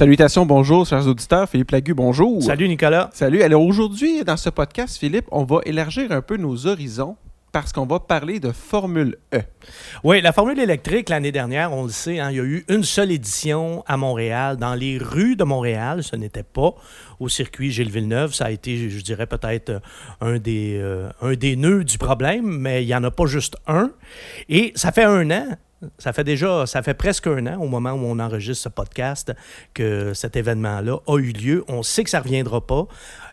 Salutations, bonjour, chers auditeurs. Philippe Lagu, bonjour. Salut Nicolas. Salut. Alors aujourd'hui, dans ce podcast, Philippe, on va élargir un peu nos horizons parce qu'on va parler de Formule E. Oui, la Formule électrique, l'année dernière, on le sait, hein, il y a eu une seule édition à Montréal, dans les rues de Montréal. Ce n'était pas au circuit Gilles Villeneuve. Ça a été, je dirais, peut-être un, des, euh, un des nœuds du problème, mais il n'y en a pas juste un. Et ça fait un an ça fait déjà, ça fait presque un an au moment où on enregistre ce podcast que cet événement-là a eu lieu. On sait que ça ne reviendra pas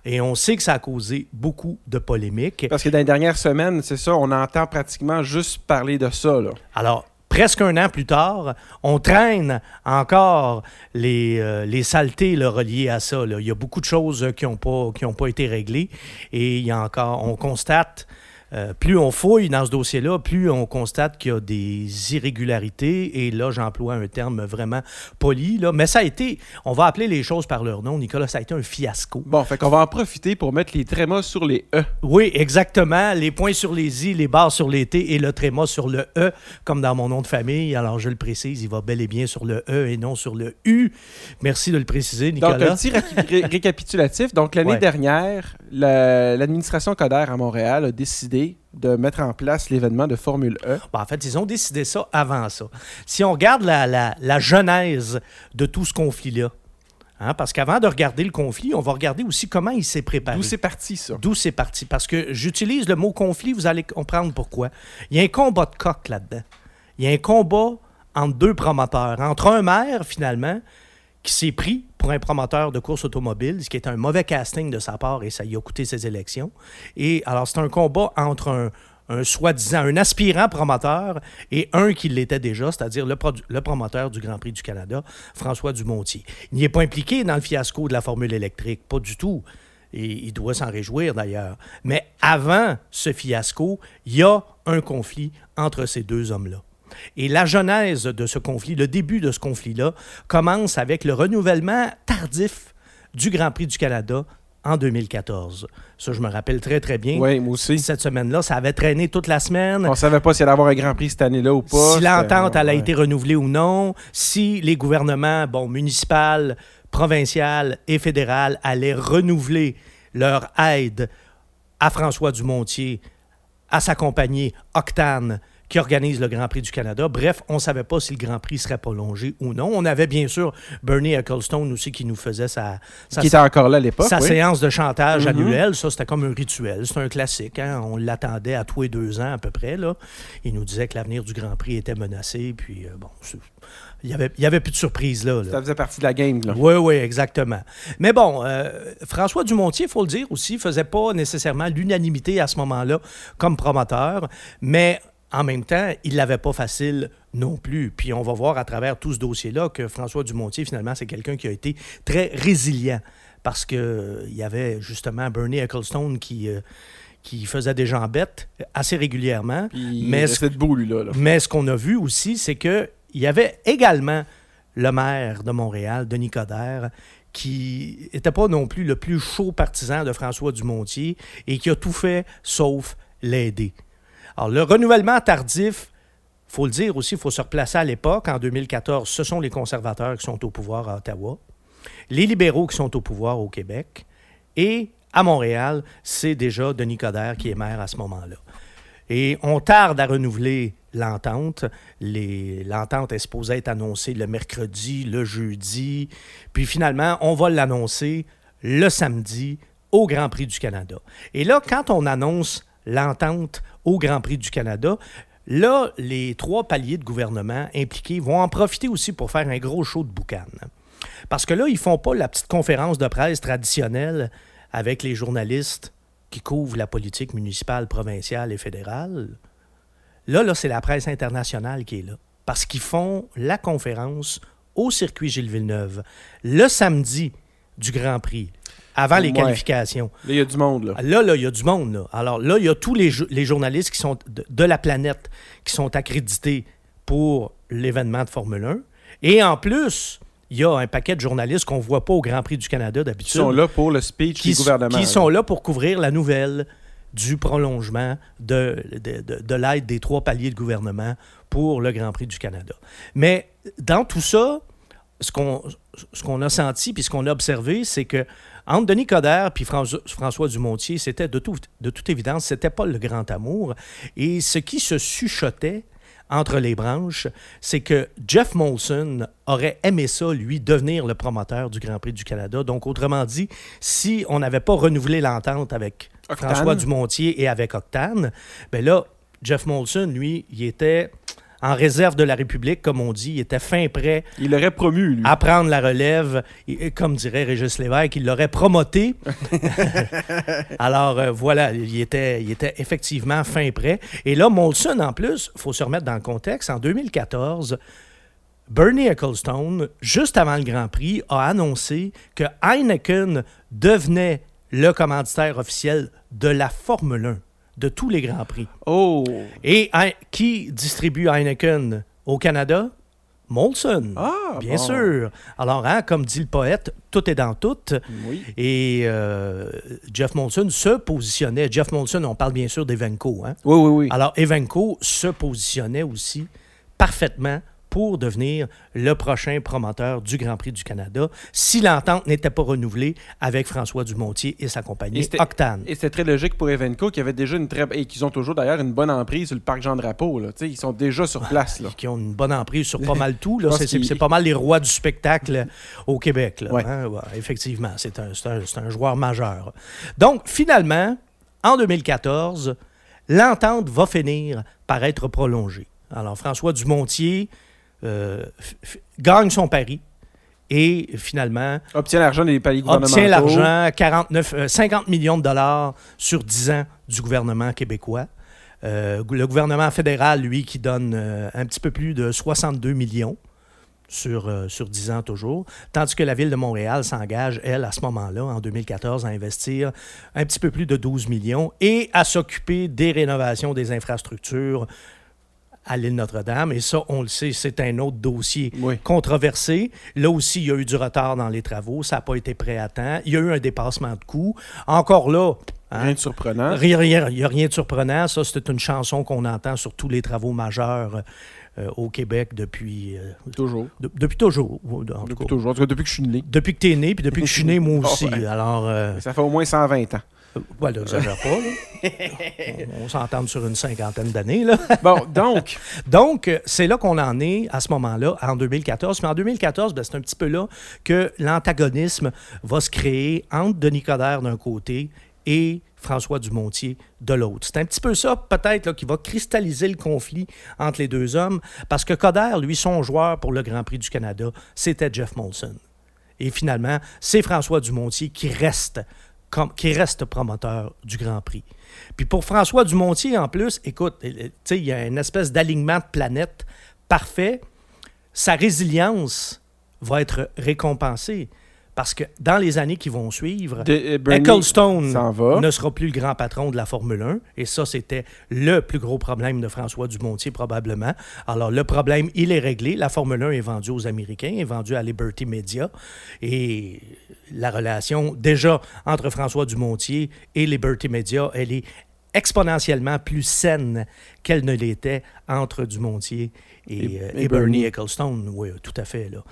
et on sait que ça a causé beaucoup de polémiques. Parce que dans les dernières semaines, c'est ça, on entend pratiquement juste parler de ça. Là. Alors, presque un an plus tard, on traîne encore les, euh, les saletés reliées à ça. Il y a beaucoup de choses qui n'ont pas, qui pas été réglées et il y a encore, on constate euh, plus on fouille dans ce dossier-là, plus on constate qu'il y a des irrégularités. Et là, j'emploie un terme vraiment poli. Là. Mais ça a été, on va appeler les choses par leur nom, Nicolas, ça a été un fiasco. Bon, fait qu'on va en profiter pour mettre les trémas sur les E. Oui, exactement. Les points sur les I, les barres sur les T et le tréma sur le E, comme dans mon nom de famille. Alors, je le précise, il va bel et bien sur le E et non sur le U. Merci de le préciser, Nicolas. Donc, un petit récapitulatif. Donc, l'année dernière, l'administration Coder à Montréal a décidé de mettre en place l'événement de Formule E? en fait, ils ont décidé ça avant ça. Si on regarde la, genèse de tout ce conflit-là, hein, parce qu'avant de regarder le conflit, on va regarder aussi comment il s'est préparé. D'où c'est parti, ça? D'où c'est parti. Parce que j'utilise le mot conflit, vous allez comprendre pourquoi. Il y a un combat de coq là-dedans. Il y a un combat entre deux promoteurs, entre un maire, finalement, qui s'est pris pour un promoteur de course automobile, ce qui est un mauvais casting de sa part et ça y a coûté ses élections. Et alors, c'est un combat entre un, soi-disant, un aspirant promoteur et un qui l'était déjà, c'est-à-dire le, le, promoteur du Grand Prix du Canada, François Dumontier. Il n'est pas impliqué dans le fiasco de la formule électrique, pas du tout. Et il doit s'en réjouir d'ailleurs. Mais avant ce fiasco, il y a un conflit entre ces deux hommes-là. Et la genèse de ce conflit, le début de ce conflit-là, commence avec le renouvellement tardif du Grand Prix du Canada en 2014. Ça, je me rappelle très, très bien. Oui, moi aussi. Cette semaine-là, ça avait traîné toute la semaine. On ne savait pas s'il allait avoir un Grand Prix cette année-là ou pas. Si l'entente a été renouvelée ou non, si les gouvernements, bon, municipal, provincial et fédéral allaient renouveler leur aide à François Dumontier, à sa compagnie Octane, qui organise le Grand Prix du Canada. Bref, on ne savait pas si le Grand Prix serait prolongé ou non. On avait bien sûr Bernie Ecclestone aussi qui nous faisait sa, qui était encore là à l'époque, sa séance de chantage mm-hmm. annuelle. Ça, c'était comme un rituel. C'est un classique. Hein? On l'attendait à tous les deux ans à peu près. Là. Il nous disait que l'avenir du Grand Prix était menacé. Puis, euh, bon, il n'y avait, y avait plus de surprise là, Ça faisait partie de la game. Là. Oui, oui, exactement. Mais bon, euh, François Dumontier, il faut le dire aussi, ne faisait pas nécessairement l'unanimité à ce moment-là comme promoteur. Mais en même temps, il ne l'avait pas facile non plus. Puis on va voir à travers tout ce dossier-là que François Dumontier, finalement, c'est quelqu'un qui a été très résilient parce qu'il euh, y avait justement Bernie Ecclestone qui, euh, qui faisait des jambettes assez régulièrement. mais, ce, là, mais ce qu'on a vu aussi, c'est qu'il y avait également le maire de Montréal, Denis Coderre, qui n'était pas non plus le plus chaud partisan de François Dumontier et qui a tout fait sauf l'aider. Alors, le renouvellement tardif, il faut le dire aussi, il faut se replacer à l'époque. En 2014, ce sont les conservateurs qui sont au pouvoir à Ottawa, les libéraux qui sont au pouvoir au Québec, et à Montréal, c'est déjà Denis Coderre qui est maire à ce moment-là. Et on tarde à renouveler l'entente. L'entente est supposée être annoncée le mercredi, le jeudi, puis finalement, on va l'annoncer le samedi au Grand Prix du Canada. Et là, quand on annonce l'entente au Grand Prix du Canada. Là, les trois paliers de gouvernement impliqués vont en profiter aussi pour faire un gros show de boucan. Parce que là, ils font pas la petite conférence de presse traditionnelle avec les journalistes qui couvrent la politique municipale, provinciale et fédérale. Là, là c'est la presse internationale qui est là. Parce qu'ils font la conférence au circuit Gilles Villeneuve le samedi du Grand Prix avant les qualifications. Là, il y a du monde. Là, là, là il y a du monde. Là. Alors là, il y a tous les, les journalistes qui sont de, la planète qui sont accrédités pour l'événement de Formule 1. Et en plus, il y a un paquet de journalistes qu'on ne voit pas au Grand Prix du Canada d'habitude. Qui sont là pour le speech qui, du gouvernement. Qui sont là pour couvrir la nouvelle du prolongement de, de, de, de l'aide des trois paliers de gouvernement pour le Grand Prix du Canada. Mais dans tout ça, ce qu'on ce qu'on a senti puis ce qu'on a observé, c'est que entre Denis Coderre puis François Dumontier, c'était de, de toute évidence, c'était pas le grand amour. Et ce qui se chuchotait entre les branches, c'est que Jeff Molson aurait aimé ça, lui, devenir le promoteur du Grand Prix du Canada. Donc, autrement dit, si on n'avait pas renouvelé l'entente avec François Dumontier et avec Octane, ben là, Jeff Molson, lui, il était en réserve de la République, comme on dit. Il était fin prêt. Il l'aurait promu, lui. À prendre la relève. Et, comme dirait Régis Lévesque, il l'aurait promoté. Alors, euh, voilà, il était, il était effectivement fin prêt. Et là, Molson, en plus, il faut se remettre dans le contexte, en 2014, Bernie Ecclestone, juste avant le Grand Prix, a annoncé que Heineken devenait le commanditaire officiel de la Formule 1 de tous les Grands Prix. Oh! Et qui distribue Heineken au Canada? Molson. Ah, bien sûr. Alors, hein, comme dit le poète, tout est dans tout. Oui. Et euh, Jeff Molson se positionnait. Jeff Molson, on parle bien sûr d'Evenco. Hein? Oui, oui, oui. Alors, Evenco se positionnait aussi parfaitement pour devenir le prochain promoteur du Grand Prix du Canada si l'entente n'était pas renouvelée avec François Dumontier et sa compagnie Octane. Et c'était très logique pour Evenco qui avait déjà une très et qui ont toujours d'ailleurs une bonne emprise sur le parc Jean Drapeau là, ils sont déjà sur place là. qui ont une bonne emprise sur pas mal tout là, c'est pas mal les rois du spectacle au Québec là, hein. effectivement, c'est un, un, un joueur majeur. Donc finalement en 2014, l'entente va finir par être prolongée. Alors François Dumontier euh, gagne son pari et finalement obtient l'argent des paliers gouvernementaux. Obtient l'argent, 49, 50 euh, millions de dollars sur 10 ans du gouvernement québécois. Euh, le gouvernement fédéral, lui, qui donne un petit peu plus de 62 millions sur, sur 10 ans toujours, tandis que la ville de Montréal s'engage, elle, à ce moment-là, en 2014, à investir un petit peu plus de 12 millions et à s'occuper des rénovations des infrastructures, à l'île Notre-Dame. Et ça, on le sait, c'est un autre dossier controversé. Là aussi, il y a eu du retard dans les travaux. Ça n'a pas été prêt à temps. Il y a eu un dépassement de coûts. Encore là, hein, Rien de surprenant. Rien, il n'y a rien de surprenant. Ça, c'est une chanson qu'on entend sur tous les travaux majeurs euh, au Québec depuis. Euh, toujours. depuis toujours. depuis toujours. depuis que je suis né. Depuis que tu es né, puis depuis que je suis né, moi aussi. Alors, euh, Ça fait au moins 120 ans. Voilà, j'exagère pas. on, s'entend sur une cinquantaine d'années. Là. bon, donc? donc, c'est là qu'on en est à ce moment-là, en 2014. Mais en 2014, ben, c'est un petit peu là que l'antagonisme va se créer entre Denis Coderre d'un côté et François Dumontier de l'autre. C'est un petit peu ça, peut-être, qui va cristalliser le conflit entre les deux hommes, parce que Coderre, lui, son joueur pour le Grand Prix du Canada, c'était Jeff Molson. Et finalement, c'est François Dumontier qui reste qui reste promoteur du Grand Prix. Puis pour François Dumontier, en plus, écoute, il y a une espèce d'alignement de planète parfait. Sa résilience va être récompensée. Parce que dans les années qui vont suivre, euh, Ecclestone ne sera plus le grand patron de la Formule 1. Et ça, c'était le plus gros problème de François Dumontier, probablement. Alors, le problème, il est réglé. La Formule 1 est vendue aux Américains, est vendue à Liberty Media. Et la relation, déjà, entre François Dumontier et Liberty Media, elle est exponentiellement plus saine qu'elle ne l'était entre Dumontier et, euh, et, Bernie Ecclestone. Oui, tout à fait. Là.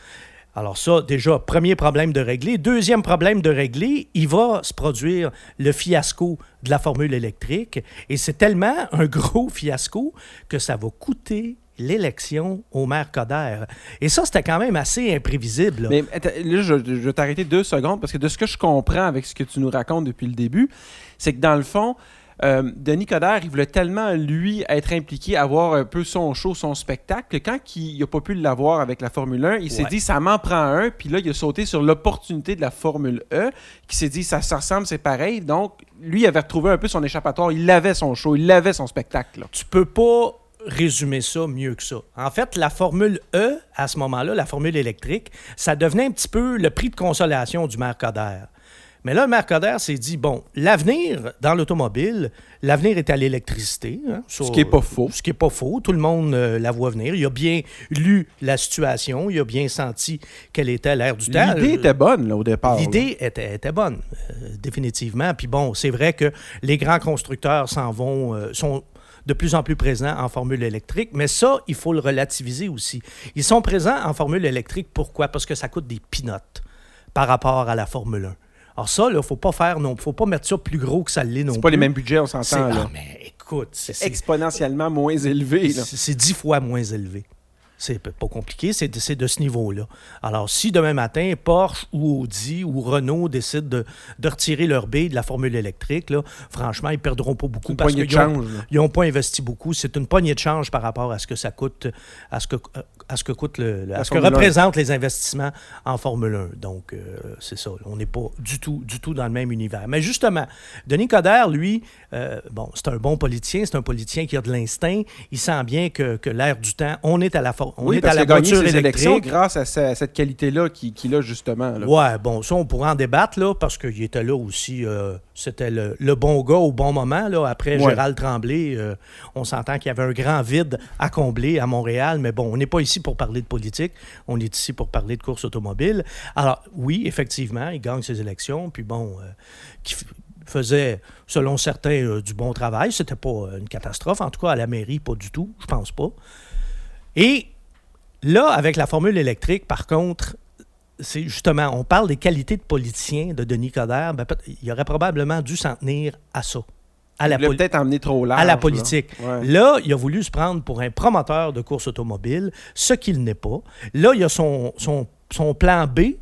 Alors ça, déjà, premier problème de régler. Deuxième problème de régler, il va se produire le fiasco de la formule électrique. Et c'est tellement un gros fiasco que ça va coûter l'élection au maire Coder. Et ça, c'était quand même assez imprévisible. Mais là, je, je vais t'arrêter deux secondes parce que de ce que je comprends avec ce que tu nous racontes depuis le début, c'est que dans le fond, euh, Denis Coderre, il voulait tellement, lui, être impliqué, avoir un peu son show, son spectacle, que quand il n'a pas pu l'avoir avec la Formule 1, il s'est dit, ça m'en prend un. Puis là, il a sauté sur l'opportunité de la Formule E, qui s'est dit, ça, se ressemble, c'est pareil. Donc, lui, il avait retrouvé un peu son échappatoire. Il avait son show, il avait son spectacle. Tu peux pas résumer ça mieux que ça. En fait, la Formule E, à ce moment-là, la formule électrique, ça devenait un petit peu le prix de consolation du maire Coderre. Mais là, Mercader s'est dit, bon, l'avenir dans l'automobile, l'avenir est à l'électricité. Hein, ce qui n'est pas faux. Ce qui n'est pas faux. Tout le monde euh, la voit venir. Il a bien lu la situation. Il a bien senti quelle était l'ère du temps. L'idée était bonne, là, au départ. L'idée était, était, bonne, euh, définitivement. Puis bon, c'est vrai que les grands constructeurs s'en vont, euh, sont de plus en plus présents en formule électrique, mais ça, il faut le relativiser aussi. Ils sont présents en formule électrique, pourquoi? Parce que ça coûte des pinottes par rapport à la Formule 1. Alors ça, il ne faut pas faire non, faut pas mettre ça plus gros que ça l'est non C'est plus. pas les mêmes budgets, on s'entend. là. ah, mais écoute, c'est exponentiellement moins élevé. c'est- dix fois moins élevé. C'est pas compliqué, c'est de, ce niveau-là. Alors, si demain matin, Porsche ou Audi ou Renault décident de, de retirer leur bille de la formule électrique, là, franchement, ils perdront pas beaucoup Une parce qu'ils n'ont pas investi beaucoup. C'est une poignée de change par rapport à ce que ça coûte, à ce que, à ce que coûte le, à ce que Formule 1. représentent les investissements en Formule 1. Donc, euh, c'est ça. On n'est pas du tout, du tout dans le même univers. Mais justement, Denis Coderre, lui, euh, bon, c'est un bon politicien, c'est un politicien qui a de l'instinct. Il sent bien que, que l'air du temps, on est à la, for- on Oui, est parce à la voiture élections électrique. grâce à, sa- cette qualité-là qu'il qu'il a justement. là. Ouais, bon, ça, on pourra en débattre, là, parce qu'il était là aussi. euh, C'était le, le bon gars au bon moment, là. Après Ouais. Gérald Tremblay, euh, on s'entend qu'il y avait un grand vide à combler à Montréal, mais bon, on n'est pas ici pour parler de politique, on est ici pour parler de course automobile. Alors, oui, effectivement, il gagne ses élections, puis bon, euh, qui faisait, selon certains, euh, du bon travail. C'était pas euh, une catastrophe, en tout cas, à la mairie, pas du tout, je pense pas. Et Là, avec la formule électrique, par contre, c'est justement, on parle des qualités de politicien de Denis Coderre. Ben, il aurait probablement dû s'en tenir à ça, à la, Il l'a peut-être emmené trop large. à la là. politique. Ouais. Là, il a voulu se prendre pour un promoteur de course automobile, ce qu'il n'est pas. Là, il y a son, son, son plan B.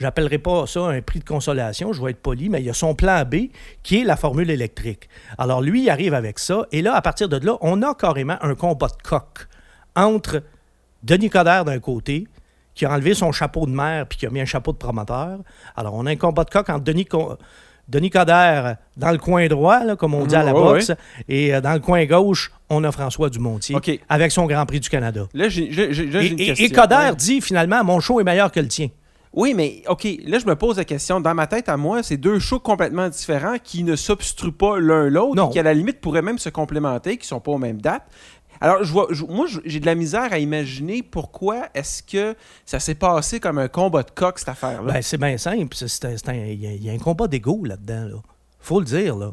J'appellerai pas ça un prix de consolation, je vais être poli, mais il y a son plan B qui est la formule électrique. Alors lui, il arrive avec ça, et là, à partir de là, on a carrément un combat de coq entre Denis Coderre d'un côté, qui a enlevé son chapeau de maire puis qui a mis un chapeau de promoteur. Alors, on a un combat de coq entre Denis, Co- Denis Coderre dans le coin droit, là, comme on dit à la ouais, boxe, et euh, dans le coin gauche, on a François Dumontier avec son Grand Prix du Canada. Là, j'ai Et, une question. et Coderre Ouais. dit finalement, mon show est meilleur que le tien. Oui, mais OK, là, je me pose la question. Dans ma tête, à moi, c'est deux shows complètement différents qui ne s'obstruent pas l'un l'autre, qui, à la limite, pourraient même se complémenter, qui sont pas aux mêmes dates. Alors, moi, j'ai de la misère à imaginer pourquoi est-ce que ça s'est passé comme un combat de coq, cette affaire-là. Ben, c'est bien simple. Il y, y a un combat d'ego là-dedans. Là. faut le dire, là,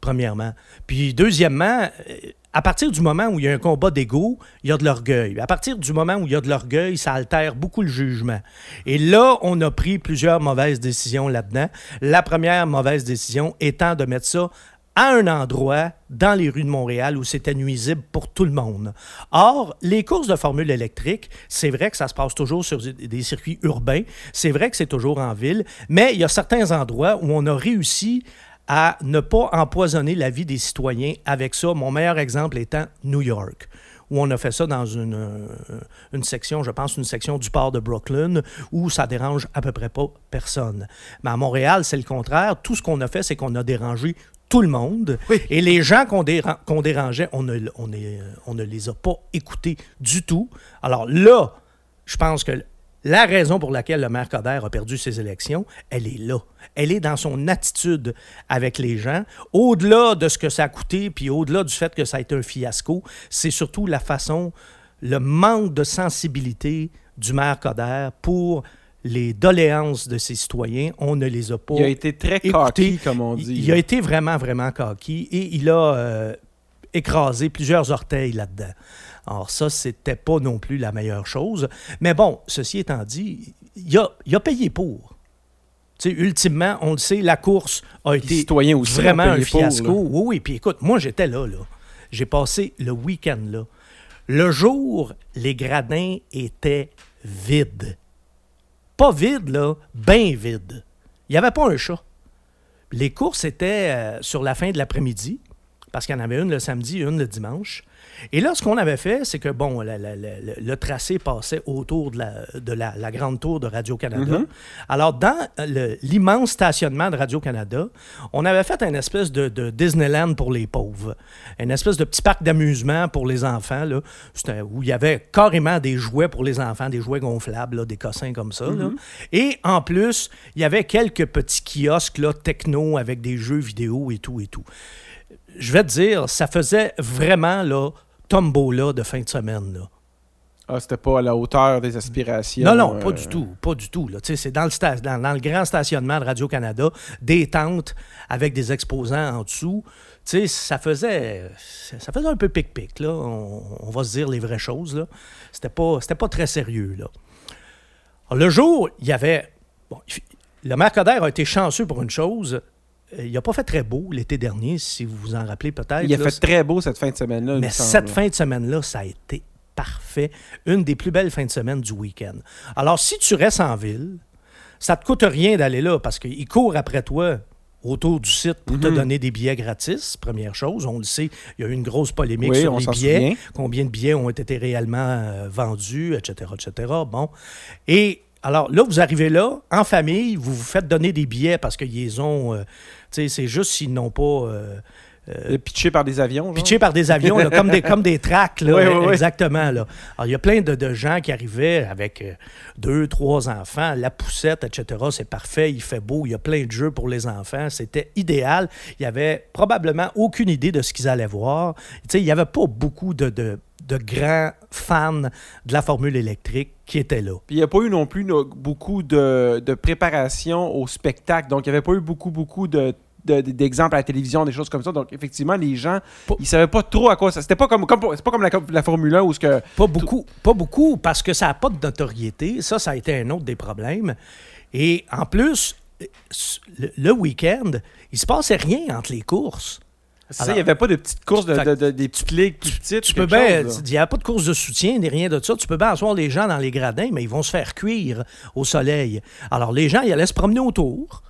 premièrement. Puis, deuxièmement, euh, à partir du moment où il y a un combat d'ego, il y a de l'orgueil. À partir du moment où il y a de l'orgueil, ça altère beaucoup le jugement. Et là, on a pris plusieurs mauvaises décisions là-dedans. La première mauvaise décision étant de mettre ça à un endroit dans les rues de Montréal où c'était nuisible pour tout le monde. Or, les courses de formule électrique, c'est vrai que ça se passe toujours sur des- circuits urbains, c'est vrai que c'est toujours en ville, mais il y a certains endroits où on a réussi à ne pas empoisonner la vie des citoyens avec ça. Mon meilleur exemple étant New York où on a fait ça dans une, euh, section, je pense, une section du port de Brooklyn, où ça dérange à peu près pas personne. Mais à Montréal, c'est le contraire. Tout ce qu'on a fait, c'est qu'on a dérangé tout le monde. Oui. Et les gens qu'on déra- qu'on dérangeait, on ne, on, est- on ne les a pas écoutés du tout. Alors là, je pense que la raison pour laquelle le maire Coder a perdu ses élections, elle est là. Elle est dans son attitude avec les gens. Au-delà de ce que ça a coûté, puis au-delà du fait que ça a été un fiasco, c'est surtout la façon, le manque de sensibilité du maire Coder pour les doléances de ses citoyens. On ne les a pas il a été très cocky, comme on dit. Il a été vraiment, vraiment coquille et il a euh, écrasé plusieurs orteils là-dedans. Alors ça, c'était pas non plus la meilleure chose. Mais bon, ceci étant dit, il a, il a payé pour. Ultimement, on le sait, la course a Les été aussi vraiment un pour, fiasco. oui, oui. Puis écoute, moi, j'étais là, là. J'ai passé le week-end là. Le jour, les gradins étaient vides. Pas vides, là, bien vides. Il n'y avait pas un chat. Les courses étaient euh, sur la fin de l'après-midi, parce qu'il y en avait une le samedi et une le dimanche. Et là, ce qu'on avait fait, c'est que, bon, la- la- la- le, tracé passait autour de la, de la, la grande tour de Radio-Canada. Mhm. Alors, dans le- l'immense stationnement de Radio-Canada, on avait fait une espèce de, de Disneyland pour les pauvres. Une espèce de petit parc d'amusement pour les enfants, là, où il y avait carrément des jouets pour les enfants, des jouets gonflables, là, des cossins comme ça. là. Et en plus, il y avait quelques petits kiosques là, techno avec des jeux vidéo et tout et tout. Je vais te dire, ça faisait vraiment là, tombola de fin de semaine. Là. Ah, c'était pas à la hauteur des aspirations. Non, non, pas euh, du tout. Pas du tout. là. C'est dans dans, dans le grand stationnement de Radio-Canada, des tentes avec des exposants en dessous. Tu sais, ça faisait, ça faisait un peu pic-pic. là. On, on va se dire les vraies choses. là. C'était pas, c'était pas très sérieux. Là. Alors, le jour, il y avait. Bon, le Coder a été chanceux pour une chose. Euh, Il n'a pas fait très beau l'été dernier, si vous vous en rappelez peut-être. Il a là. fait très beau cette fin de semaine-là. Mais semble. cette fin de semaine-là, ça a été parfait. Une des plus belles fins de semaine du week-end. Alors, si tu restes en ville, ça te coûte rien d'aller là parce qu'il court après toi autour du site pour te Mhm. donner des billets gratis, première chose. On le sait, il y a eu une grosse polémique Oui, sur les billets. souvient. Combien de billets ont été réellement euh, vendus, etc., etc. Bon. Et alors là, vous arrivez là, en famille, vous vous faites donner des billets parce qu'ils ont... euh, c'est juste s'ils n'ont pas... euh, Euh, Pitché par des avions. genre? pitché par des avions, là, comme des, comme des tracks, là, Oui, oui, oui. exactement. Là. Alors, il y a plein de, de gens qui arrivaient avec euh, deux, trois enfants, la poussette, etc. C'est parfait, il fait beau, il y a plein de jeux pour les enfants. C'était idéal. Il y avait probablement aucune idée de ce qu'ils allaient voir. Il n'y avait pas beaucoup de, de- de grands fans de la formule électrique qui étaient là. Puis il n'y a pas eu non plus no- beaucoup de, de préparation au spectacle. Donc, il n'y avait pas eu beaucoup, beaucoup de de- d'exemples à la télévision, des choses comme ça. Donc, effectivement, les gens, Pas- ils savaient pas trop à quoi ça... C'était pas comme, comme, pas comme la, la Formule 1 où ce que... Pas beaucoup, pas beaucoup, parce que ça n'a pas de notoriété. Ça, ça a été un autre des problèmes. Et en plus, le, le week-end, il se passait rien entre les courses. Ça, il n'y avait pas de petites courses, de, de- de- des petites ligues plus petites. Tu ou peux quelque bien, chose, là. il n'y a pas de course de soutien ni rien de ça. Tu peux bien asseoir les gens dans les gradins, mais ils vont se faire cuire au soleil. Alors les gens, ils allaient se promener autour.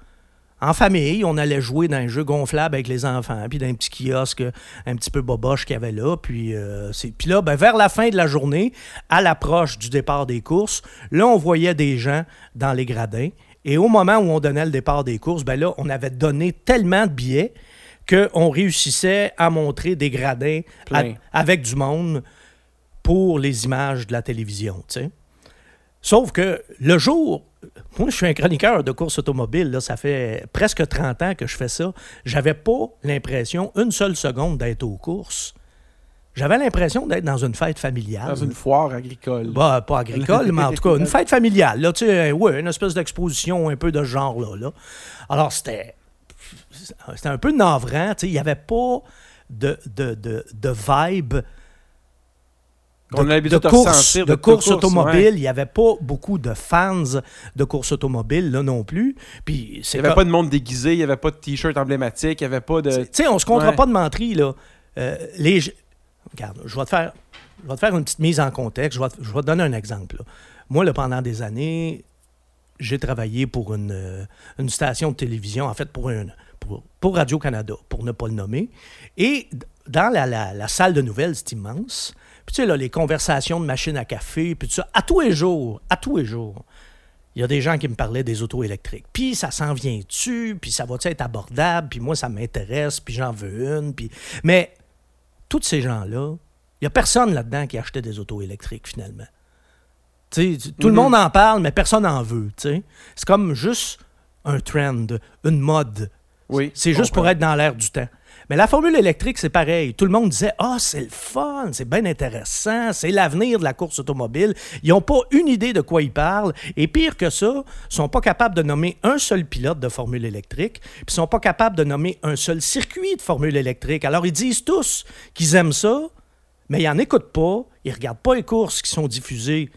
En famille, on allait jouer dans un jeu gonflable avec les enfants, puis dans un petit kiosque un petit peu boboche qu'il y avait là. Puis, euh, puis là, ben, vers la fin de la journée, à l'approche du départ des courses, là, on voyait des gens dans les gradins. Et au moment où on donnait le départ des courses, ben là, on avait donné tellement de billets qu'on réussissait à montrer des gradins à- avec du monde pour les images de la télévision. Sauf que le jour, moi je suis un chroniqueur de course automobile, là, ça fait presque 30 ans que je fais ça, j'avais pas l'impression une seule seconde d'être aux courses. J'avais l'impression d'être dans une fête familiale. Dans une foire agricole. Bah, pas agricole, mais en tout cas, une fête familiale. Là, tu sais, ouais, une espèce d'exposition un peu de ce genre-là. là. Alors, c'était, c'était un peu navrant. tu sais, Il n'y avait pas de, de, de, de vibe On a de, de de course, de course automobile. ouais. Il n'y avait pas beaucoup de fans de course automobile, là non plus. Puis Il n'y avait comme- pas de monde déguisé, il n'y avait pas de t-shirt emblématique, il n'y avait pas de... tu sais, on se comptera Ouais. pas de menterie, là. Euh, les... Regarde, je vais, te faire... je vais te faire une petite mise en contexte. Je vais, te- je vais te donner un exemple. là. Moi, là, pendant des années, j'ai travaillé pour une, euh, une station de télévision, en fait, pour, une, pour, pour Radio-Canada, pour ne pas le nommer. Et dans la, la- la salle de nouvelles, c'est immense. Puis, tu sais, là, les conversations de machines à café, puis tout ça, à tous les jours, à tous les jours, il y a des gens qui me parlaient des autos électriques. Puis ça s'en vient-tu? Puis ça va-tu être abordable? Puis moi, ça m'intéresse, puis j'en veux une. Puis... Mais tous ces gens-là, il n'y a personne là-dedans qui achetait des autos électriques, finalement. Tu sais, tu- tout le Mhm. monde en parle, mais personne n'en veut. tu sais. C'est comme juste un trend, une mode. Oui, C'est juste pour être dans l'air du temps. Mais la formule électrique, c'est pareil. Tout le monde disait Ah, c'est le fun, c'est bien intéressant, c'est l'avenir de la course automobile. Ils n'ont pas une idée de quoi ils parlent. Et pire que ça, ils sont pas capables de nommer un seul pilote de formule électrique, puis ils sont pas capables de nommer un seul circuit de formule électrique. Alors ils disent tous qu'ils aiment ça, mais ils n'en écoutent pas, ils regardent pas les courses qui sont diffusées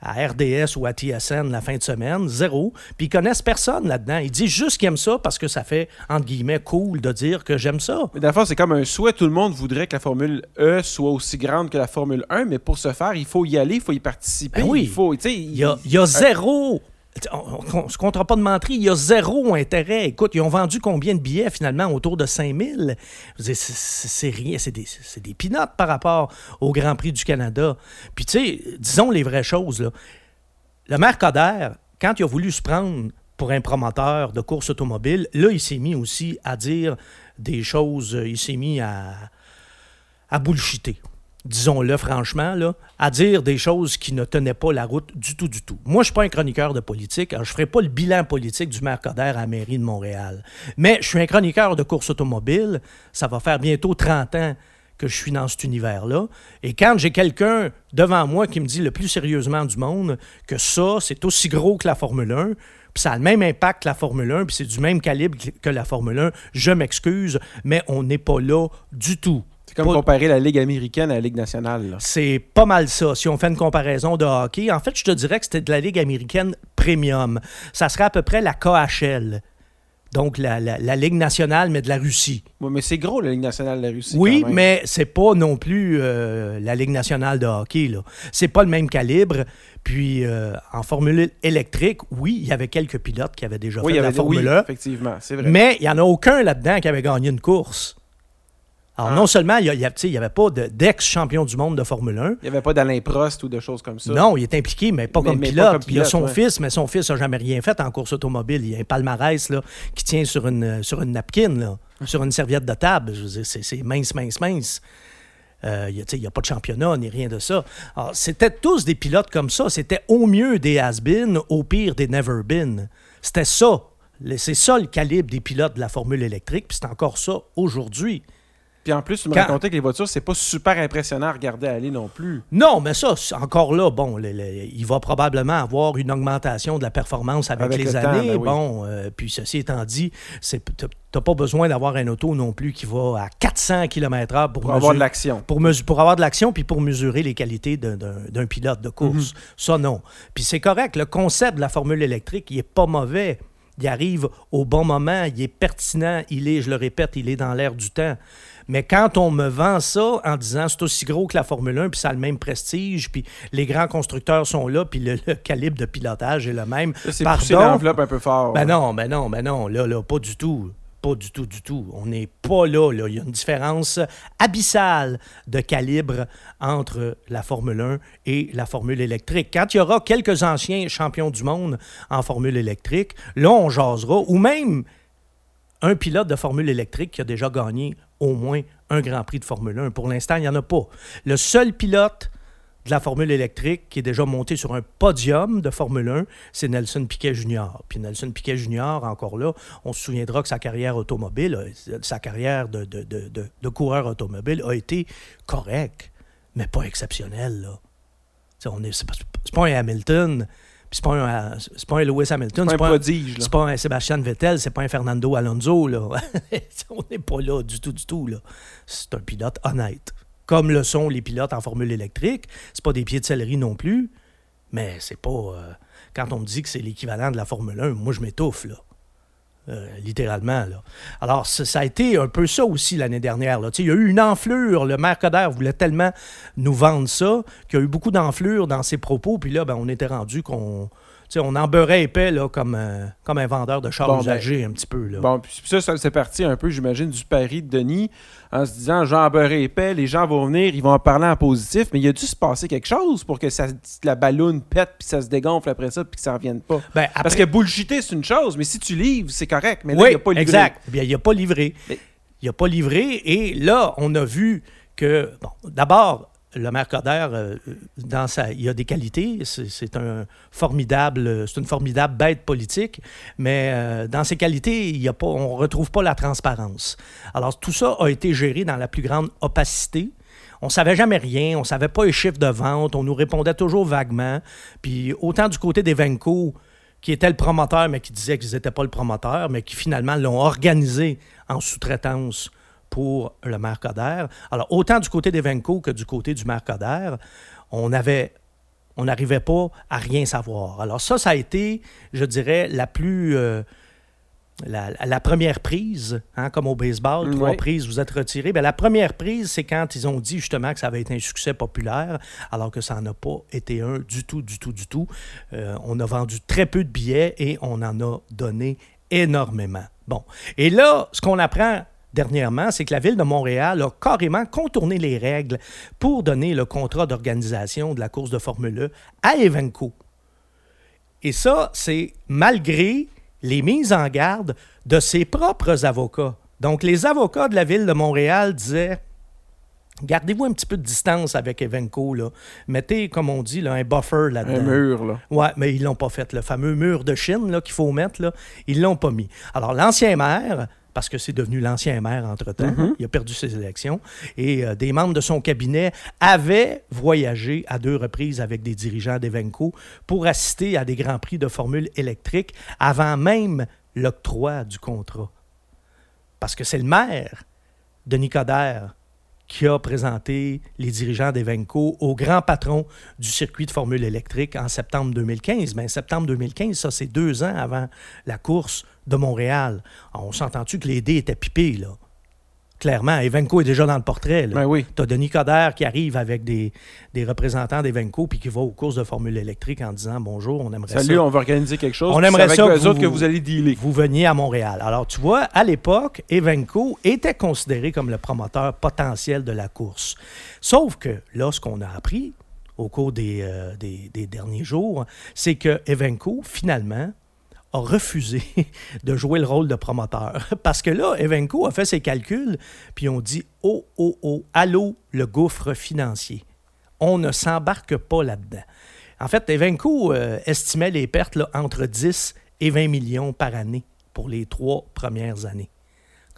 à RDS ou à TSN la fin de semaine, zéro. Puis ils connaissent personne là-dedans. Ils disent juste qu'ils aiment ça parce que ça fait, entre guillemets, cool de dire que j'aime ça. Mais fond, c'est comme un souhait. Tout le monde voudrait que la Formule E soit aussi grande que la Formule 1, mais pour ce faire, il faut y aller, il faut y participer. Ben oui. Il faut, Il y a, il y a zéro. On ne se comptera pas de menterie, il y a zéro intérêt. Écoute, ils ont vendu combien de billets finalement Autour de 5000 Je veux dire, c'est- rien, c'est des, des peanuts par rapport au Grand Prix du Canada. Puis tu sais, disons les vraies choses. Le maire Coder, quand il a voulu se prendre pour un promoteur de course automobile, là, il s'est mis aussi à dire des choses, euh, il s'est mis à, à bullshiter disons-le franchement, là, à dire des choses qui ne tenaient pas la route du tout, du tout. Moi, je ne suis pas un chroniqueur de politique. alors je ne ferai pas le bilan politique du maire à la mairie de Montréal. Mais je suis un chroniqueur de course automobile. Ça va faire bientôt 30 ans que je suis dans cet univers-là. Et quand j'ai quelqu'un devant moi qui me dit le plus sérieusement du monde que ça, c'est aussi gros que la Formule 1, puis ça a le même impact que la Formule 1, puis c'est du même calibre que la Formule 1, je m'excuse, mais on n'est pas là du tout. Comme comparer la Ligue américaine à la Ligue nationale. C'est pas mal ça. Si on fait une comparaison de hockey, en fait, je te dirais que c'était de la Ligue américaine premium. Ça serait à peu près la KHL. Donc, la, la- la Ligue nationale, mais de la Russie. Ouais, mais c'est gros, la Ligue nationale de la Russie. Oui, quand même. mais c'est pas non plus euh, la Ligue nationale de hockey. C'est pas le même calibre. Puis, euh, en Formule électrique, oui, il y avait quelques pilotes qui avaient déjà Oui, il fait de la oui, Formule 1. effectivement, c'est vrai. Mais il n'y en a aucun là-dedans qui avait gagné une course. Alors, Ah. non seulement il n'y avait pas de- d'ex-champion du monde de Formule 1, Il n'y avait pas d'Alain Prost ou de choses comme ça. non, il est impliqué, mais pas Mais- comme mais pas pilote. Il a son ouais. fils, mais son fils n'a jamais rien fait en course automobile. Il y a un palmarès là, qui tient sur une, sur une napkin, là, sur une serviette de table. Je veux dire, c'est, mince, mince, mince. Euh, il n'y a, pas de championnat ni rien de ça. Alors, c'était tous des pilotes comme ça. C'était au mieux des has-been, au pire des never been. C'était ça. C'est ça le calibre des pilotes de la Formule électrique, puis c'est encore ça aujourd'hui. Puis en plus, tu me Quand- racontais que les voitures, c'est pas super impressionnant à regarder aller non plus. Non, mais ça, encore là, bon, le- le- il va probablement avoir une augmentation de la performance avec, Avec les le temps, années. ben oui. Bon, euh, puis ceci étant dit, c'est- t'as t'as pas besoin d'avoir un auto non plus qui va à 400 km/h pour, Pour avoir de l'action. pour, pour avoir de l'action puis pour mesurer les qualités d'un- pilote de course. Mhm. Ça, non. Puis c'est correct, le concept de la formule électrique, il est pas mauvais. Il arrive au bon moment, il est pertinent, il est, je le répète, il est dans l'air du temps. Mais quand on me vend ça en disant c'est aussi gros que la Formule 1, puis ça a le même prestige, puis les grands constructeurs sont là, puis le, le calibre de pilotage est le même. C'est l'enveloppe un peu fort. Ben non, ben non, ben non, là, là, pas du tout. Pas du tout, du tout. On n'est pas là, là. Il y a une différence abyssale de calibre entre la Formule 1 et la Formule électrique. Quand il y aura quelques anciens champions du monde en Formule électrique, là, on jasera, ou même un pilote de Formule électrique qui a déjà gagné au moins un Grand Prix de Formule 1. Pour l'instant, il n'y en a pas. Le seul pilote de la Formule électrique qui est déjà monté sur un podium de Formule 1, c'est Nelson Piquet Jr. Puis Nelson Piquet Jr., encore là, on se souviendra que sa carrière automobile, euh, sa carrière de, coureur automobile a été correcte, mais pas exceptionnelle. Là. Tu sais, on est- pas, pas un Hamilton, puis c'est pas un, c'est pas un Lewis Hamilton, C'est pas un prodige. c'est pas un Sébastien Vettel, c'est pas un Fernando Alonso, là. On n'est pas là du tout, du tout, là. C'est un pilote honnête. Comme le sont les pilotes en formule électrique. C'est pas des pieds de céleri non plus. Mais c'est pas. euh, quand on me dit que c'est l'équivalent de la Formule 1, moi, je m'étouffe, là. Euh, littéralement. Là. Alors, ça, a été un peu ça aussi l'année dernière. Là. Il y a eu une enflure. Le maire voulait tellement nous vendre ça qu'il y a eu beaucoup d'enflure dans ses propos. Puis là, ben, on était rendu qu'on on en beurrait épais là, comme, un- comme un vendeur de chars Bon, ben, un petit peu. Là. Bon, puis ça, ça c'est parti un peu, j'imagine, du pari de Denis, en se disant, beurré épais, les gens vont venir, ils vont en parler en positif, mais il a dû se passer quelque chose pour que ça, la ballonne pète, puis ça se dégonfle après ça, puis que ça ne revienne pas. Ben, Parce que bullshiter, c'est une chose, mais si tu livres, c'est correct. Mais là, oui, il n'y a pas livré. exact. Bien, il n'a pas livré. Mais- Il n'a pas livré. Et là, on a vu que, bon, d'abord, le maire Coder, euh, dans il a des qualités. C'est c'est un formidable, c'est une formidable bête politique. Mais euh, dans ses qualités, il y a pas, on ne retrouve pas la transparence. Alors, tout ça a été géré dans la plus grande opacité. On savait jamais rien, on savait pas les chiffres de vente, on nous répondait toujours vaguement. Puis autant du côté des Venco, qui était le promoteur, mais qui disait qu'ils n'étaient pas le promoteur, mais qui finalement l'ont organisé en sous-traitance pour le maire Coder. Alors, autant du côté des Venco que du côté du maire Coder, on avait on n'arrivait pas à rien savoir. Alors ça, ça a été, je dirais, la plus... euh, la, la première prise, hein, comme au baseball, trois Ouais. prises, vous êtes retiré. Bien, la première prise, c'est quand ils ont dit justement que ça avait été un succès populaire, alors que ça n'en a pas été un du tout, du tout, du tout. Euh, on a vendu très peu de billets et on en a donné énormément. Bon. Et là, ce qu'on apprend dernièrement, c'est que la ville de Montréal a carrément contourné les règles pour donner le contrat d'organisation de la course de Formule 1 à Evenco. Et ça, c'est malgré les mises en garde de ses propres avocats. Donc, les avocats de la ville de Montréal disaient Gardez-vous un petit peu de distance avec Evenco. Là. Mettez, comme on dit, là, un buffer là-dedans. Un mur, là. Ouais, mais ils l'ont pas fait. Le fameux mur de Chine là, qu'il faut mettre, là, ils l'ont pas mis. Alors, l'ancien maire, parce que c'est devenu l'ancien maire entre-temps. Mhm. Il a perdu ses élections. Et euh, des membres de son cabinet avaient voyagé à deux reprises avec des dirigeants d'Evenco pour assister à des grands prix de Formule électrique avant même l'octroi du contrat. Parce que c'est le maire, Denis Coderre, qui a présenté les dirigeants d'Evenco au grand patron du circuit de Formule électrique en septembre 2015. Mais septembre 2015, ça, c'est deux ans avant la course de Montréal. On s'entend-tu que les dés étaient pipés, là? Clairement, Evenco est déjà dans le portrait. Ben oui. Tu as Denis Coderre qui arrive avec des, des représentants d'Evenco puis qui va aux courses de Formule électrique en disant Bonjour, on aimerait Salut, ça. on va organiser quelque chose. On aimerait ça avec autres vous- que vous allez dealer. Vous veniez à Montréal. Alors, tu vois, à l'époque, Evenco était considéré comme le promoteur potentiel de la course. Sauf que là, ce qu'on a appris au cours des, euh, des- des derniers jours, c'est que Evenco, finalement, a refusé de jouer le rôle de promoteur. Parce que là, Evenco a fait ses calculs, puis on dit Oh, oh, oh, allô, le gouffre financier. On ne s'embarque pas là-dedans. En fait, Evenco euh, estimait les pertes là, entre 10 et 20 millions par année pour les trois premières années.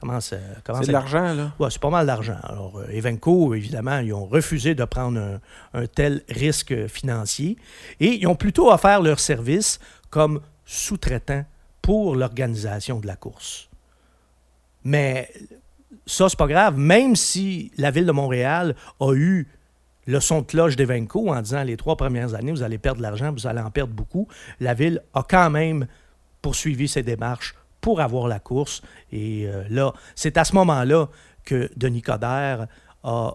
Comment ça, comment C'est de l'argent, là? Ouais, c'est pas mal d'argent. Alors, euh, Evenco, évidemment, ils ont refusé de prendre un, un tel risque financier et ils ont plutôt offert leur service comme sous-traitant pour l'organisation de la course. Mais ça, c'est pas grave. Même si la ville de Montréal a eu le son de cloche d'Evenco en disant les trois premières années, vous allez perdre de l'argent, vous allez en perdre beaucoup, la ville a quand même poursuivi ses démarches pour avoir la course. Et euh, là, c'est à ce moment-là que Denis Coderre a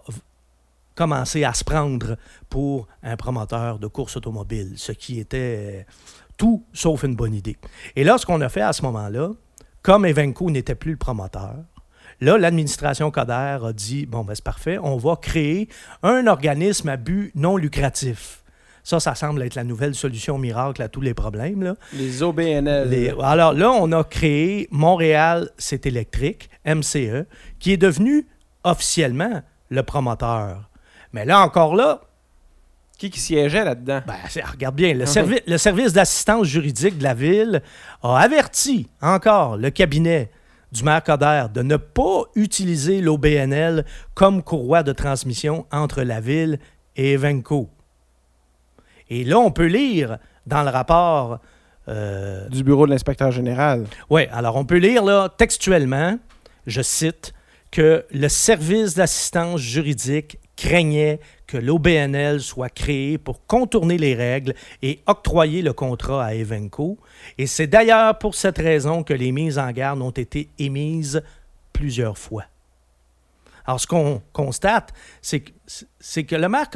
commencé à se prendre pour un promoteur de course automobile, ce qui était euh, tout sauf une bonne idée. Et là, ce qu'on a fait à ce moment-là, comme Evenco n'était plus le promoteur, là, l'administration Coder a dit bon, ben, c'est parfait, on va créer un organisme à but non lucratif. Ça, ça semble être la nouvelle solution miracle à tous les problèmes. Là. Les OBNL. Les- alors là, on a créé Montréal C'est électrique, MCE, qui est devenu officiellement le promoteur. Mais là, encore là, Qui qui siégeait là-dedans? ben, regarde bien, le, servi- le service d'assistance juridique de la ville a averti encore le cabinet du maire Coder de ne pas utiliser l'OBNL comme courroie de transmission entre la ville et Evenco. Et là, on peut lire dans le rapport euh, Du bureau de l'inspecteur général. oui, alors on peut lire là textuellement, je cite, que le service d'assistance juridique craignait que l'OBNL soit créé pour contourner les règles et octroyer le contrat à Evenco. Et c'est d'ailleurs pour cette raison que les mises en garde ont été émises plusieurs fois. Alors, ce qu'on constate, c'est que, le maire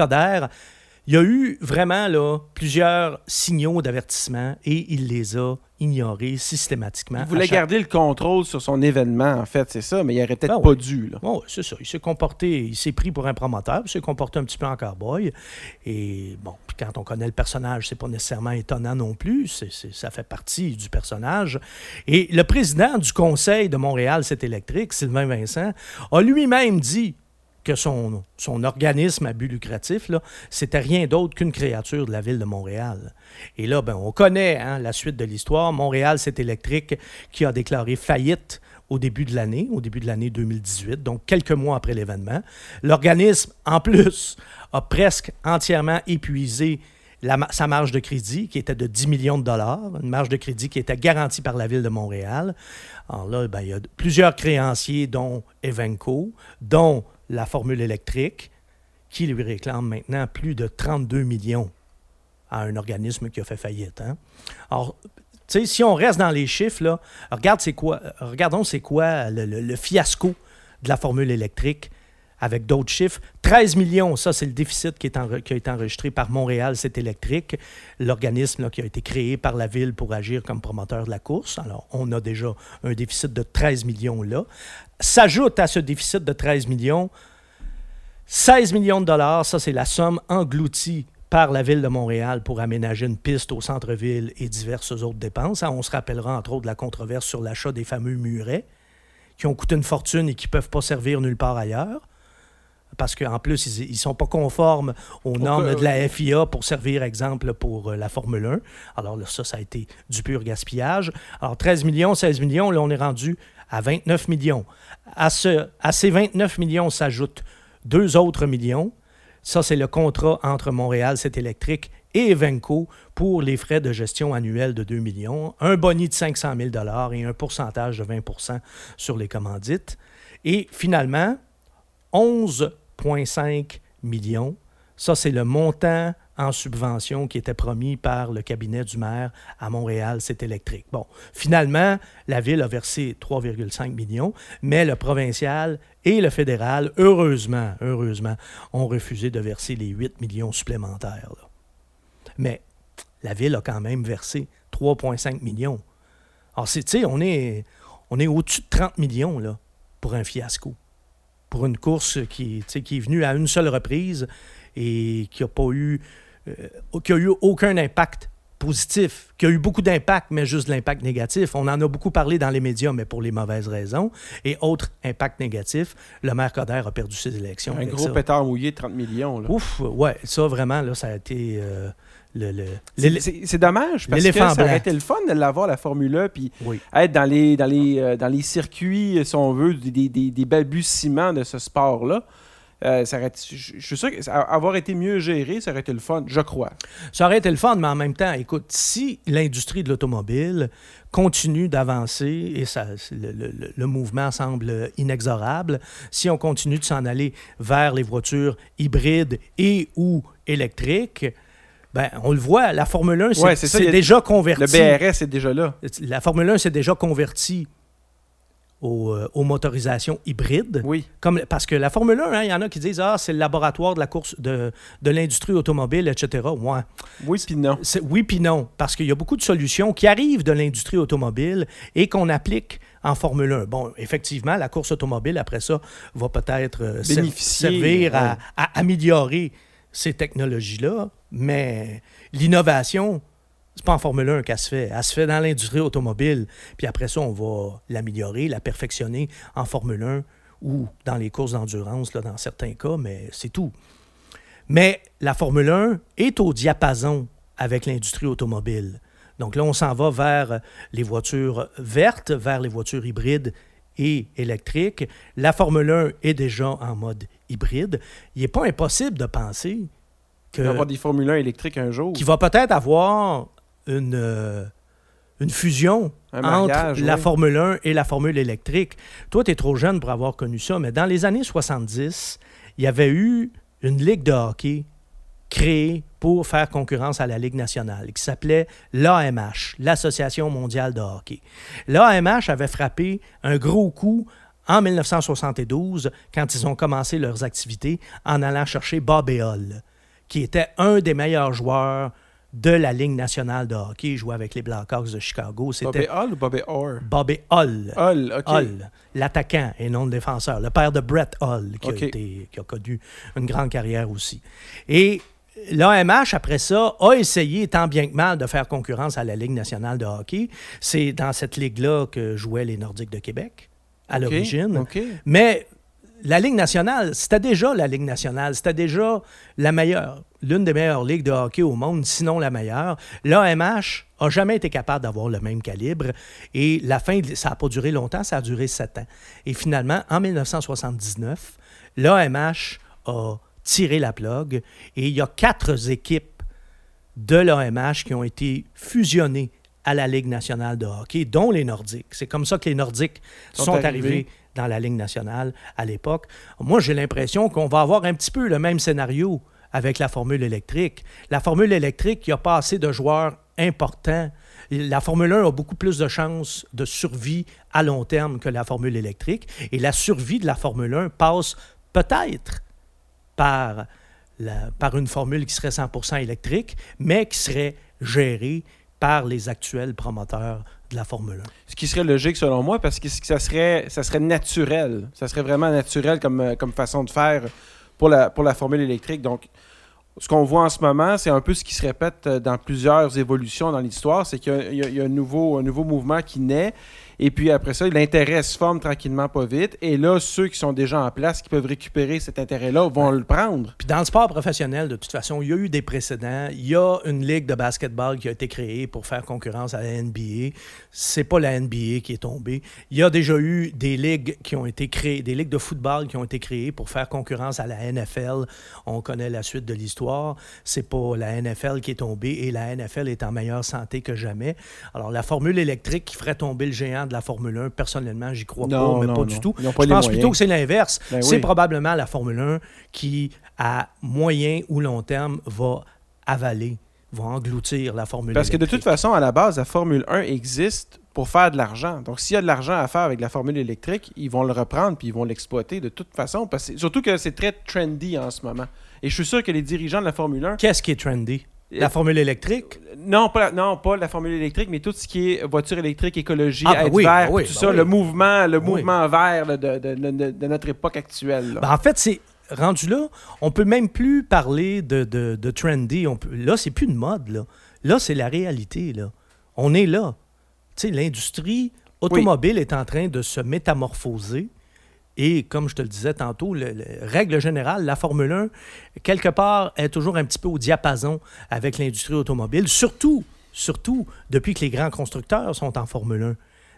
il y a eu vraiment là, plusieurs signaux d'avertissement et il les a ignorés systématiquement. Il voulait chaque- garder le contrôle sur son événement, en fait, c'est ça, mais il aurait peut-être Ben pas dû. Là. Bon, c'est ça. Il s'est comporté, il s'est pris pour un promoteur, il s'est comporté un petit peu en cowboy. Et bon, puis quand on connaît le personnage, c'est pas nécessairement étonnant non plus. Ça fait partie du personnage. Et le président du conseil de Montréal, c'est électrique, Sylvain Vincent, a lui-même dit que son, son organisme à but lucratif, c'était rien d'autre qu'une créature de la ville de Montréal. Et là, ben, on connaît hein, la suite de l'histoire. Montréal, c'est électrique qui a déclaré faillite au début de l'année, au début de l'année 2018, donc quelques mois après l'événement. L'organisme, en plus, a presque entièrement épuisé sa marge de crédit, qui était de 10 millions de dollars, une marge de crédit qui était garantie par la ville de Montréal. Alors là, ben, il y a plusieurs créanciers, dont Evenco, dont la Formule électrique, qui lui réclame maintenant plus de 32 millions à un organisme qui a fait faillite. hein. Alors, tu sais, si on reste dans les chiffres, là, regarde c'est quoi, regardons c'est quoi le, fiasco de la formule électrique avec d'autres chiffres. 13 millions, ça c'est le déficit qui, est enre- qui a été enregistré par Montréal, c'est électrique, l'organisme qui a été créé par la ville pour agir comme promoteur de la course. Alors, on a déjà un déficit de 13 millions là. S'ajoute à ce déficit de 13 millions 16 millions de dollars, ça c'est la somme engloutie par la ville de Montréal pour aménager une piste au centre-ville et diverses autres dépenses. On se rappellera entre autres de la controverse sur l'achat des fameux murets qui ont coûté une fortune et qui ne peuvent pas servir nulle part ailleurs. Parce qu'en plus, ils ne sont pas conformes aux normes de la FIA pour servir exemple pour euh, la Formule 1. Alors là, ça, ça a été du pur gaspillage. Alors 13 millions, 16 millions, là, on est rendu à 29 millions. À, ce, à ces 29 millions s'ajoutent deux autres millions. Ça, c'est le contrat entre Montréal, c'est électrique, et Evenco pour les frais de gestion annuels de 2 millions, un boni de 500 000 et un pourcentage de 20% sur les commandites. Et finalement, 11,5 millions. Ça, c'est le montant en subvention qui était promis par le cabinet du maire à Montréal, c'est électrique. Bon, finalement, la ville a versé 3,5 millions, mais le provincial et le fédéral, heureusement, heureusement, ont refusé de verser les 8 millions supplémentaires. Mais la ville a quand même versé 3,5 millions. Alors, tu sais, on est, on est au-dessus de 30 millions là, pour un fiasco. Pour une course qui, qui est venue à une seule reprise et qui n'a pas eu euh, qui a eu aucun impact positif, qui a eu beaucoup d'impact, mais juste de l'impact négatif. On en a beaucoup parlé dans les médias, mais pour les mauvaises raisons. Et autre impact négatif, le maire Coder a perdu ses élections. Un gros pétard mouillé de 30 millions. Là. Ouf, ouais, ça vraiment, là, ça a été... Euh, le, c'est dommage parce que ça aurait été le fun de l'avoir la Formule 1 puis être dans les, dans, les, euh, dans les circuits, si on veut, des, des, des balbutiements de ce sport-là. Euh, ça je, suis sûr qu'avoir été mieux géré, ça aurait été le fun, je crois. Ça aurait été le fun, mais en même temps, écoute, si l'industrie de l'automobile continue d'avancer et ça, le, mouvement semble inexorable, si on continue de s'en aller vers les voitures hybrides et ou électriques, ben, on le voit, la Formule 1 c'est déjà converti. Le BRS est déjà là. La Formule 1 s'est déjà converti euh, aux, motorisations hybrides. Oui. Comme, parce que la Formule 1, hein, il y en a qui disent Ah, c'est le laboratoire de la course de, de l'industrie automobile, etc. Ouais. Oui, puis non. Oui, puis non. Parce qu'il y a beaucoup de solutions qui arrivent de l'industrie automobile et qu'on applique en Formule 1. Bon, effectivement, la course automobile, après ça, va peut-être euh, servir à, à améliorer ces technologies-là, mais l'innovation, c'est pas en Formule 1 qu'elle se fait. Elle se fait dans l'industrie automobile. Puis après ça, on va l'améliorer, la perfectionner en Formule 1 ou dans les courses d'endurance, dans certains cas, mais c'est tout. Mais la Formule 1 est au diapason avec l'industrie automobile. Donc là, on s'en va vers les voitures vertes, vers les voitures hybrides et électriques. La Formule 1 est déjà en mode hybride. Il n'est pas impossible de penser que... Il va y avoir des Formule 1 électriques un jour. Qui va peut-être avoir une, euh, une fusion entre la Formule 1 et la Formule électrique. Toi, tu es trop jeune pour avoir connu ça, mais dans les années 70, il y avait eu une ligue de hockey créée pour faire concurrence à la Ligue nationale, qui s'appelait l'AMH, l'Association mondiale de hockey. L'AMH avait frappé un gros coup en 1972 quand ils ont commencé leurs activités en allant chercher Bob Hall, qui était un des meilleurs joueurs de la Ligue nationale de hockey. Il jouait avec les Blackhawks de Chicago. Bobby Hull ou Bobby Orr? Bobby Hull. Hull, OK. Hull, l'attaquant et non le défenseur. Le père de Brett Hull, qui, a, été, qui a connu une grande carrière aussi. Et l'AMH, après ça, a essayé tant bien que mal de faire concurrence à la Ligue nationale de hockey. C'est dans cette ligue-là que jouaient les Nordiques de Québec à l'origine. Mais la Ligue nationale, c'était déjà la Ligue nationale, c'était déjà la meilleure, l'une des meilleures ligues de hockey au monde, sinon la meilleure. L'AMH a jamais été capable d'avoir le même calibre et la fin, ça n'a pas duré longtemps, ça a duré sept ans. Et finalement, en 1979, l'AMH a tiré la plug et il y a quatre équipes de l'AMH qui ont été fusionnées à la Ligue nationale de hockey, dont les Nordiques. C'est comme ça que les Nordiques sont, arrivés dans la Ligue nationale à l'époque. Moi, j'ai l'impression qu'on va avoir un petit peu le même scénario avec la formule électrique. La formule électrique, il n'y a pas assez de joueurs importants. La Formule 1 a beaucoup plus de chances de survie à long terme que la formule électrique. Et la survie de la Formule 1 passe peut-être par, par une formule qui serait 100% électrique, mais qui serait gérée par les actuels promoteurs de la Formule 1. Ce qui serait logique selon moi, parce que ça serait, ça serait naturel. Ça serait vraiment naturel comme, euh, comme façon de faire pour la, pour la Formule électrique. Donc, ce qu'on voit en ce moment, c'est un peu ce qui se répète euh, dans plusieurs évolutions dans l'histoire, c'est qu'il y, a un nouveau, un nouveau mouvement qui naît Et puis après ça, l'intérêt se forme tranquillement, pas vite. Et là, ceux qui sont déjà en place, qui peuvent récupérer cet intérêt-là, vont le prendre. Puis dans le sport professionnel, de toute façon, il y a eu des précédents. Il y a une ligue de basketball qui a été créée pour faire concurrence à la NBA. C'est pas la NBA qui est tombée. Il y a déjà eu des ligues qui ont été créées, des ligues de football qui ont été créées pour faire concurrence à la NFL. On connaît la suite de l'histoire. C'est pas la NFL qui est tombée et la NFL est en meilleure santé que jamais. Alors la formule électrique qui ferait tomber le géant de la Formule 1, personnellement, j'y crois Non, pas, mais non, pas non. du tout. Je pense moyens. plutôt que c'est l'inverse. Ben c'est oui. probablement la Formule 1 qui, à moyen ou long terme, va avaler, va engloutir la Formule Parce que de toute façon, à la base, la Formule 1 existe pour faire de l'argent. Donc, s'il y a de l'argent à faire avec la formule électrique, ils vont le reprendre puis ils vont l'exploiter de toute façon. Parce que, surtout que c'est très trendy en ce moment. Et je suis sûr que les dirigeants de la Formule 1 Qu'est-ce qui est trendy? La Euh, Formule électrique? Non, pas la, non, pas la formule électrique, mais tout ce qui est voiture électrique, écologie, Ah, ben être oui, vert, ben oui, tout ben ça, oui. le mouvement, le mouvement vert là, de, de- de- de notre époque actuelle. Ben, en fait, c'est rendu là, on peut même plus parler de, de, de trendy. On peut- là, c'est plus une mode. Là, là c'est la réalité. Là. On est là. L'industrie automobile est en train de se métamorphoser. Et comme je te le disais tantôt, le- le- règle générale, la Formule 1, quelque part, est toujours un petit peu au diapason avec l'industrie automobile, surtout, surtout depuis que les grands constructeurs sont en Formule 1.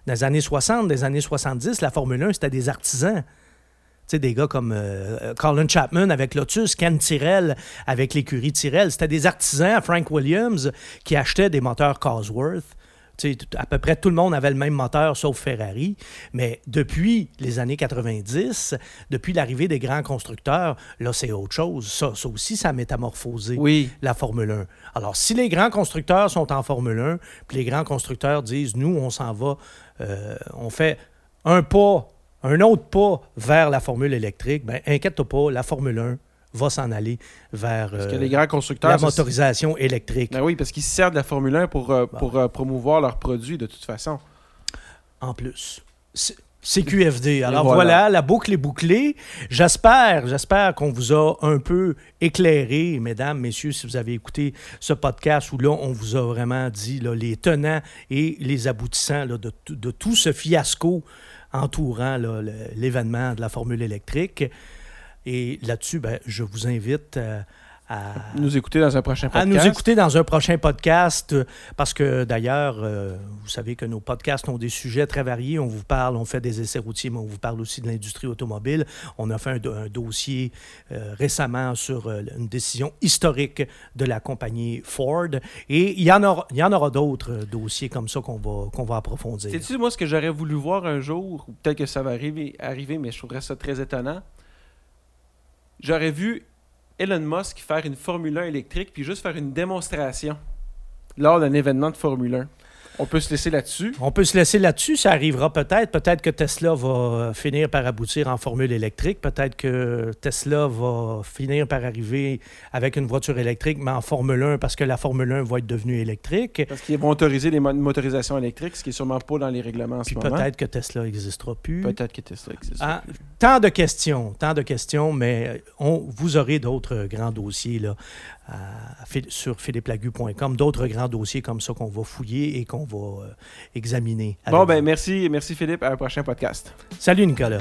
Dans les années 60, des années 70, la Formule 1, c'était des artisans. Tu sais, des gars comme euh, Colin Chapman avec Lotus, Ken Tyrrell avec l'écurie Tyrrell. C'était des artisans, Frank Williams, qui achetaient des moteurs Cosworth. À peu près tout le monde avait le même moteur sauf Ferrari. Mais depuis les années 90, depuis l'arrivée des grands constructeurs, là, c'est autre chose. Ça, ça aussi, ça a métamorphosé Oui. la Formule 1. Alors, si les grands constructeurs sont en Formule 1, puis les grands constructeurs disent, nous, on s'en va, euh, on fait un pas, un autre pas vers la formule électrique, ben inquiète-toi pas, la Formule 1 va s'en aller vers Parce euh, que les grands constructeurs. la motorisation électrique. Ben oui, parce qu'ils se servent de la Formule 1 pour, euh, pour euh, promouvoir leurs produits de toute façon. en plus. C'est- CQFD. Alors voilà. voilà. la boucle est bouclée. J'espère, j'espère qu'on vous a un peu éclairé, mesdames, messieurs, si vous avez écouté ce podcast où là, on vous a vraiment dit là, les tenants et les aboutissants là, de, tout- de tout ce fiasco entourant l'événement de la formule électrique. Et là-dessus, ben, je vous invite euh, à, Nous écouter dans un prochain à podcast. nous écouter dans un prochain podcast, euh, parce que d'ailleurs, euh, vous savez que nos podcasts ont des sujets très variés. On vous parle, on fait des essais routiers, mais on vous parle aussi de l'industrie automobile. On a fait un, do- un dossier euh, récemment sur euh, une décision historique de la compagnie Ford. Et il y en aura, il y en aura d'autres euh, dossiers comme ça qu'on va, qu'on va approfondir. Sais-tu, moi, ce que j'aurais voulu voir un jour, ou peut-être que ça va arriver, arriver, mais je trouverais ça très étonnant. J'aurais vu Elon Musk faire une Formule 1 électrique, puis juste faire une démonstration lors d'un événement de Formule 1. On peut se laisser là-dessus. On peut se laisser là-dessus, ça arrivera peut-être. Peut-être que Tesla va euh, finir par aboutir en formule électrique. Peut-être que Tesla va finir par arriver avec une voiture électrique, mais en Formule 1 parce que la Formule 1 va être devenue électrique. Parce qu'ils vont autoriser les mo- motorisations électriques, ce qui est sûrement pas dans les règlements en Puis ce moment. peut-être que Tesla n'existera plus. Peut-être que Tesla existe. Ah, tant de questions, tant de questions, mais on, vous aurez d'autres grands dossiers là, sur philippelagu.com, d'autres grands dossiers comme ça qu'on va fouiller et qu'on va euh, examiner. Bon, ben merci, merci Philippe. À un prochain podcast. Salut Nicolas.